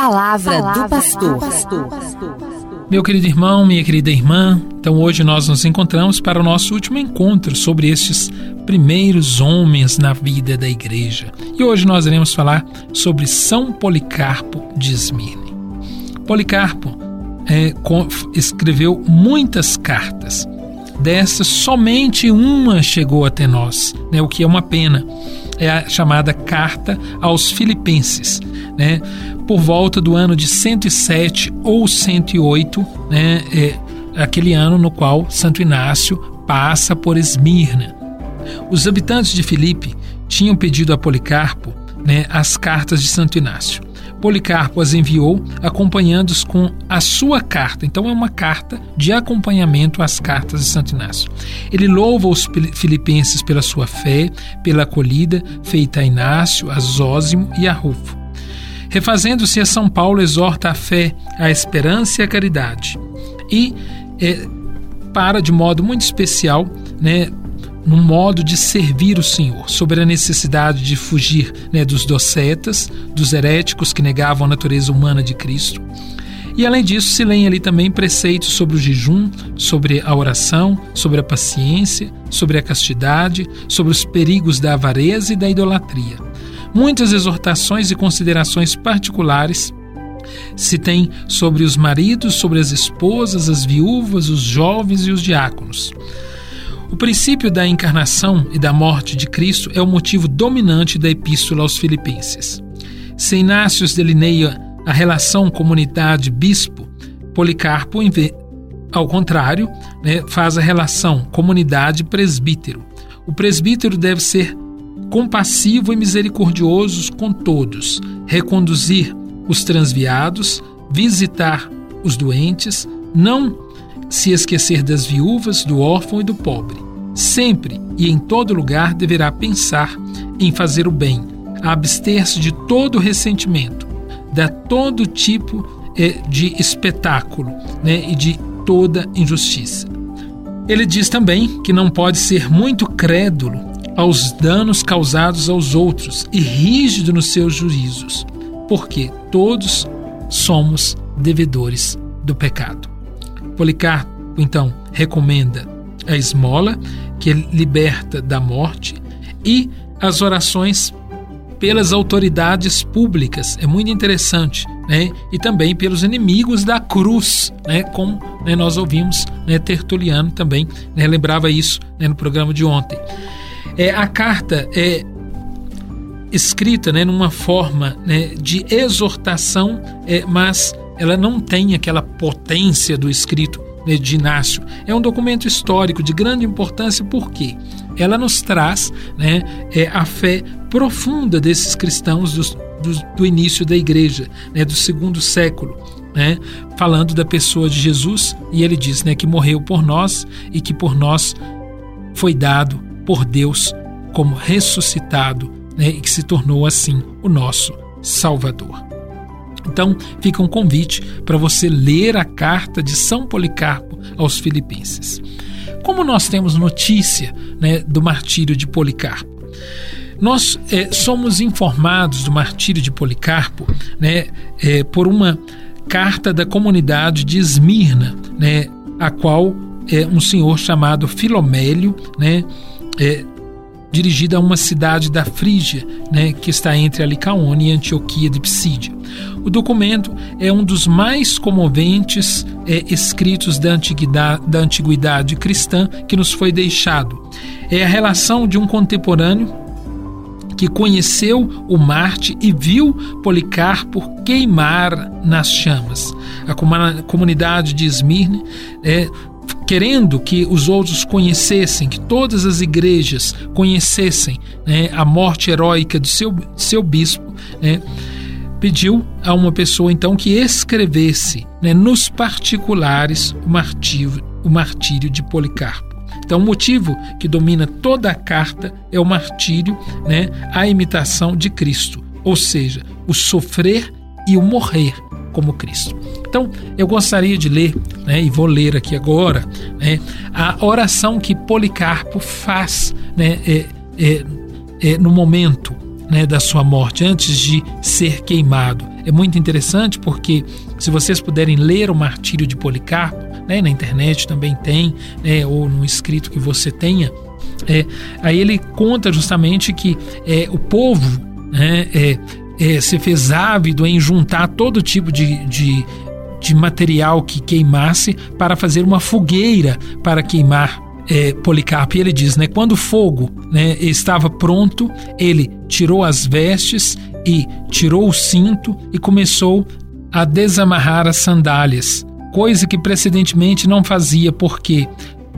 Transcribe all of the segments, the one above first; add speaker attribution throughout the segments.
Speaker 1: palavra, palavra do pastor.
Speaker 2: Meu querido irmão, minha querida irmã, então hoje nós nos encontramos para o nosso último encontro sobre estes primeiros homens na vida da igreja. E hoje nós iremos falar sobre São Policarpo de Esmirne. Policarpo é, escreveu muitas cartas. Dessas, somente uma chegou até nós, né, o que é uma pena é a chamada Carta aos Filipenses, né? Por volta do ano de 107 ou 108, né? É aquele ano no qual Santo Inácio passa por Esmirna. Os habitantes de Filipe tinham pedido a Policarpo né, as cartas de Santo Inácio. Policarpo as enviou acompanhando-os com a sua carta. Então é uma carta de acompanhamento às cartas de Santo Inácio. Ele louva os filipenses pela sua fé, pela acolhida feita a Inácio, a Zósimo e a Rufo. Refazendo-se a São Paulo, exorta a fé, a esperança e a caridade. E é, para, de modo muito especial, né, no modo de servir o Senhor, sobre a necessidade de fugir né, dos docetas, dos heréticos que negavam a natureza humana de Cristo. E além disso, se leem ali também preceitos sobre o jejum, sobre a oração, sobre a paciência, sobre a castidade, sobre os perigos da avareza e da idolatria. Muitas exortações e considerações particulares se tem sobre os maridos, sobre as esposas, as viúvas, os jovens e os diáconos. O princípio da encarnação e da morte de Cristo é o motivo dominante da Epístola aos Filipenses. Se Inácios delineia a relação comunidade-bispo, Policarpo, ao contrário, né, faz a relação comunidade-presbítero. O presbítero deve ser compassivo e misericordioso com todos, reconduzir os transviados, visitar os doentes, não se esquecer das viúvas, do órfão e do pobre. Sempre e em todo lugar deverá pensar em fazer o bem, abster-se de todo ressentimento, de todo tipo eh, de espetáculo né, e de toda injustiça. Ele diz também que não pode ser muito crédulo aos danos causados aos outros e rígido nos seus juízos, porque todos somos devedores do pecado. Policarpo, então, recomenda a esmola, que liberta da morte, e as orações pelas autoridades públicas. É muito interessante. Né? E também pelos inimigos da cruz, né? como né, nós ouvimos né, Tertuliano também né, lembrava isso né, no programa de ontem. É, a carta é escrita né, numa forma né, de exortação, é, mas ela não tem aquela potência do escrito de Inácio. É um documento histórico de grande importância porque ela nos traz né, é, a fé profunda desses cristãos do, do, do início da igreja, né, do segundo século. Né, falando da pessoa de Jesus, e ele diz né, que morreu por nós e que por nós foi dado por Deus como ressuscitado né, e que se tornou assim o nosso Salvador. Então, fica um convite para você ler a carta de São Policarpo aos Filipenses. Como nós temos notícia né, do martírio de Policarpo? Nós é, somos informados do martírio de Policarpo né, é, por uma carta da comunidade de Esmirna, né, a qual é, um senhor chamado Filomélio né, é, dirigida a uma cidade da Frígia, né, que está entre Alicaone e Antioquia de Psídia. O documento é um dos mais comoventes é, escritos da antiguidade, da antiguidade cristã que nos foi deixado. É a relação de um contemporâneo que conheceu o Marte e viu Policarpo queimar nas chamas. A comunidade de Esmirne é, querendo que os outros conhecessem, que todas as igrejas conhecessem né, a morte heróica de seu, seu bispo, né, pediu a uma pessoa então que escrevesse né, nos particulares o martírio, o martírio de Policarpo. Então, o motivo que domina toda a carta é o martírio, né, a imitação de Cristo, ou seja, o sofrer e o morrer como Cristo. Então, eu gostaria de ler, né, e vou ler aqui agora, né, a oração que Policarpo faz né, é, é, é, no momento né, da sua morte, antes de ser queimado. É muito interessante porque, se vocês puderem ler o martírio de Policarpo, né, na internet também tem, né, ou no escrito que você tenha, é, aí ele conta justamente que é, o povo né, é, é, se fez ávido em juntar todo tipo de, de, de material que queimasse para fazer uma fogueira para queimar é, Policarpo. E ele diz, né, quando o fogo né, estava pronto, ele tirou as vestes e tirou o cinto e começou a desamarrar as sandálias, coisa que precedentemente não fazia, porque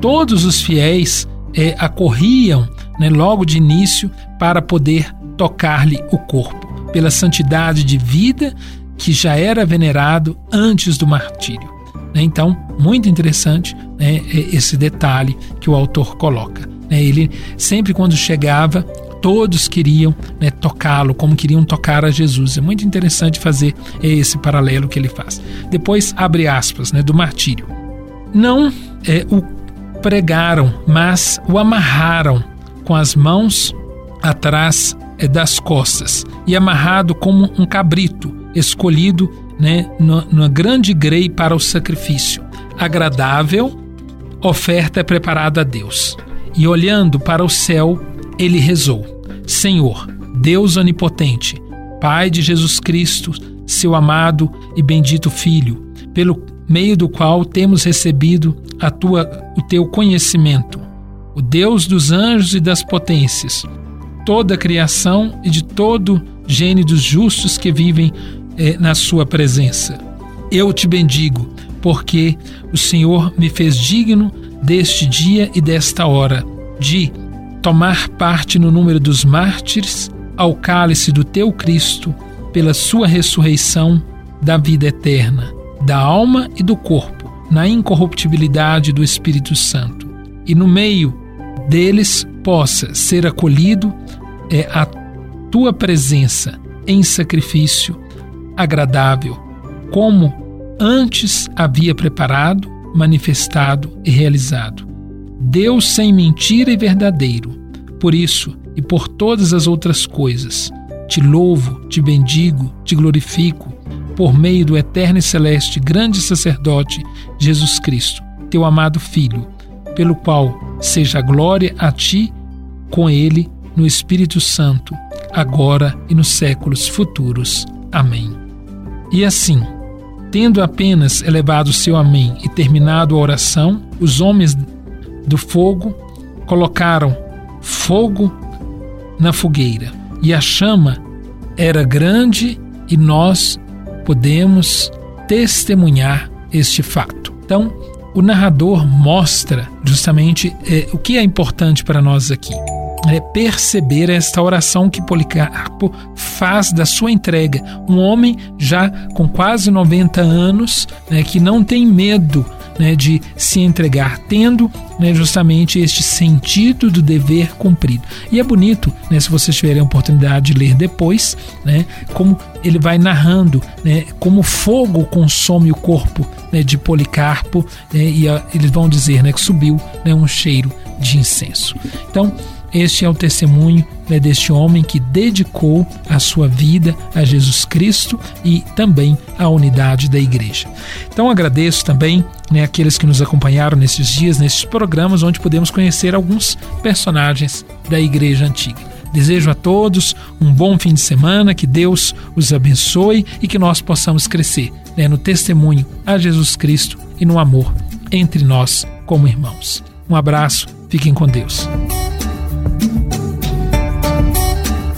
Speaker 2: todos os fiéis é, acorriam né, logo de início para poder tocar-lhe o corpo, pela santidade de vida que já era venerado antes do martírio. Né? Então, muito interessante né, esse detalhe que o autor coloca. Né? Ele sempre quando chegava, todos queriam né, tocá-lo, como queriam tocar a Jesus. É muito interessante fazer esse paralelo que ele faz. Depois, abre aspas, né, do martírio. Não é, o pregaram, mas o amarraram com as mãos atrás é, das costas e amarrado como um cabrito escolhido né, numa grande grei para o sacrifício. Agradável, oferta é preparada a Deus. E olhando para o céu, ele rezou: Senhor, Deus onipotente, Pai de Jesus Cristo, seu amado e bendito Filho, pelo meio do qual temos recebido a tua, o teu conhecimento, o Deus dos anjos e das potências, toda a criação e de todo gênio dos justos que vivem é, na Sua presença. Eu te bendigo, porque o Senhor me fez digno deste dia e desta hora, de tomar parte no número dos mártires, ao cálice do teu Cristo, pela Sua ressurreição da vida eterna, da alma e do corpo, na incorruptibilidade do Espírito Santo. E no meio deles possa ser acolhido é a tua presença em sacrifício agradável, como antes havia preparado, manifestado e realizado. Deus sem mentira e verdadeiro. Por isso e por todas as outras coisas, te louvo, te bendigo, te glorifico, por meio do eterno e celeste grande sacerdote Jesus Cristo, teu amado Filho, pelo qual seja glória a ti com ele no Espírito Santo, agora e nos séculos futuros. Amém. E assim, tendo apenas elevado seu Amém e terminado a oração, os homens do fogo colocaram fogo na fogueira, e a chama era grande e nós podemos testemunhar este fato. Então, o narrador mostra justamente é, o que é importante para nós aqui é, perceber esta oração que Policarpo faz da sua entrega. Um homem já com quase 90 anos, né, que não tem medo né, de se entregar, tendo né, justamente este sentido do dever cumprido. E é bonito, né, se vocês tiverem a oportunidade de ler depois, né, como ele vai narrando né, como fogo consome o corpo né, de Policarpo, né, e a, eles vão dizer né, que subiu né, um cheiro de incenso. Então, este é o testemunho né, deste homem que dedicou a sua vida a Jesus Cristo e também à unidade da igreja. Então agradeço também né, aqueles que nos acompanharam nesses dias, nesses programas, onde podemos conhecer alguns personagens da igreja antiga. Desejo a todos um bom fim de semana, que Deus os abençoe e que nós possamos crescer né, no testemunho a Jesus Cristo e no amor entre nós como irmãos. Um abraço, fiquem com Deus.